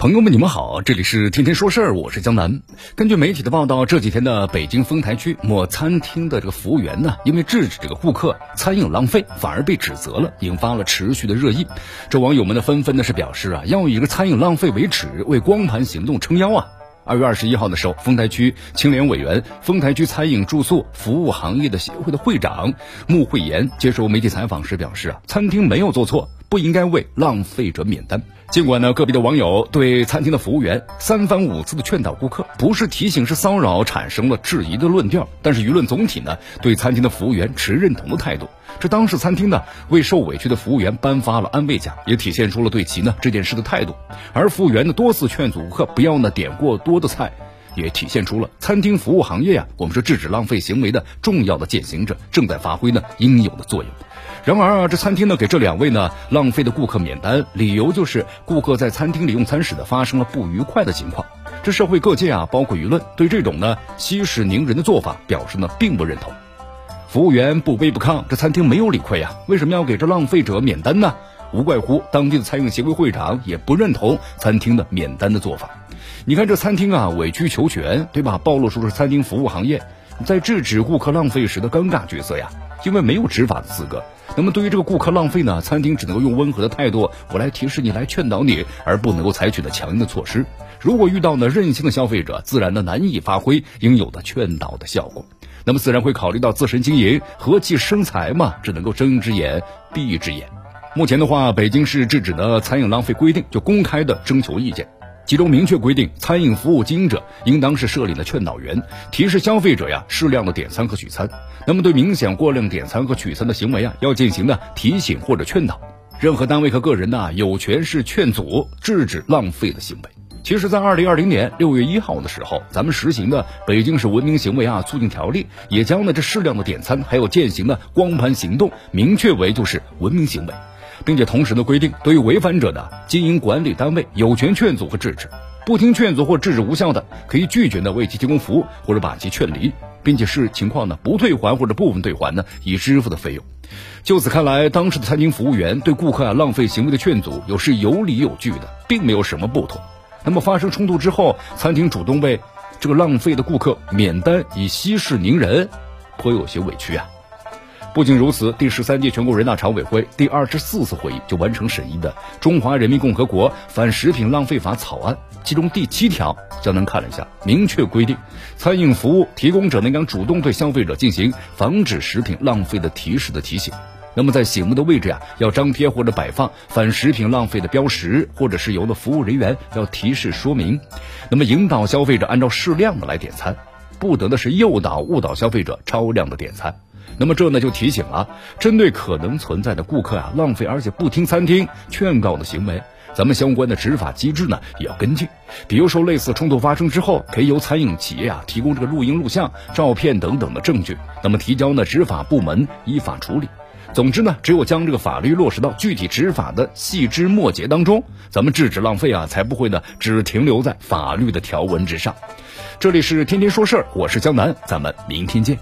朋友们，你们好，这里是天天说事儿，我是江南。根据媒体的报道，这几天的北京丰台区某餐厅的这个服务员呢，因为制止这个顾客餐饮浪费，反而被指责了，引发了持续的热议。这网友们呢，纷纷的是表示啊，要以这个餐饮浪费为耻，为光盘行动撑腰啊。二月二十一号的时候，丰台区青联委员、丰台区餐饮住宿服务行业的协会的会长穆慧妍接受媒体采访时表示啊，餐厅没有做错，不应该为浪费者免单。尽管呢，个别的网友对餐厅的服务员三番五次的劝导顾客，不是提醒是骚扰，产生了质疑的论调，但是舆论总体呢对餐厅的服务员持认同的态度。这当事餐厅呢为受委屈的服务员颁发了安慰奖，也体现出了对其呢这件事的态度。而服务员呢多次劝阻顾客不要呢点过多的菜，也体现出了餐厅服务行业呀，我们是制止浪费行为的重要的践行者，正在发挥呢应有的作用。然而啊，这餐厅呢给这两位呢浪费的顾客免单，理由就是顾客在餐厅里用餐时呢发生了不愉快的情况。这社会各界啊，包括舆论，对这种呢息事宁人的做法表示呢并不认同。服务员不卑不亢，这餐厅没有理亏啊，为什么要给这浪费者免单呢？无怪乎当地的餐饮协会会长也不认同餐厅的免单的做法。你看这餐厅啊委曲求全，对吧？暴露出了餐厅服务行业在制止顾客浪费时的尴尬角色呀，因为没有执法的资格。那么对于这个顾客浪费呢，餐厅只能够用温和的态度，我来提示你，来劝导你，而不能够采取的强硬的措施。如果遇到呢任性的消费者，自然呢难以发挥应有的劝导的效果。那么自然会考虑到自身经营，和气生财嘛，只能够睁一只眼闭一只眼。目前的话，北京市制止的餐饮浪费规定就公开的征求意见。其中明确规定，餐饮服务经营者应当是设立的劝导员，提示消费者呀适量的点餐和取餐。那么对明显过量点餐和取餐的行为啊，要进行呢提醒或者劝导。任何单位和个人呢有权是劝阻、制止浪费的行为。其实，在二零二零年六月一号的时候，咱们实行的《北京市文明行为啊促进条例》也将呢这适量的点餐还有践行的光盘行动明确为就是文明行为。并且同时呢规定，对于违反者呢经营管理单位有权劝阻和制止，不听劝阻或制止无效的，可以拒绝呢为其提供服务或者把其劝离，并且视情况呢不退还或者部分退还呢已支付的费用。就此看来，当时的餐厅服务员对顾客啊浪费行为的劝阻，有是有理有据的，并没有什么不妥。那么发生冲突之后，餐厅主动为这个浪费的顾客免单，以息事宁人，颇有些委屈啊。不仅如此，第十三届全国人大常委会第二十四次会议就完成审议的《中华人民共和国反食品浪费法》草案，其中第七条，江南看了一下，明确规定，餐饮服务提供者应当主动对消费者进行防止食品浪费的提示的提醒。那么在醒目的位置呀，要张贴或者摆放反食品浪费的标识，或者是由的服务人员要提示说明。那么引导消费者按照适量的来点餐，不得的是诱导误导消费者超量的点餐。那么这呢就提醒了，针对可能存在的顾客啊浪费而且不听餐厅劝告的行为，咱们相关的执法机制呢也要跟进。比如说类似冲突发生之后，可以由餐饮企业啊提供这个录音、录像、照片等等的证据，那么提交呢执法部门依法处理。总之呢，只有将这个法律落实到具体执法的细枝末节当中，咱们制止浪费啊才不会呢只停留在法律的条文之上。这里是天天说事儿，我是江南，咱们明天见。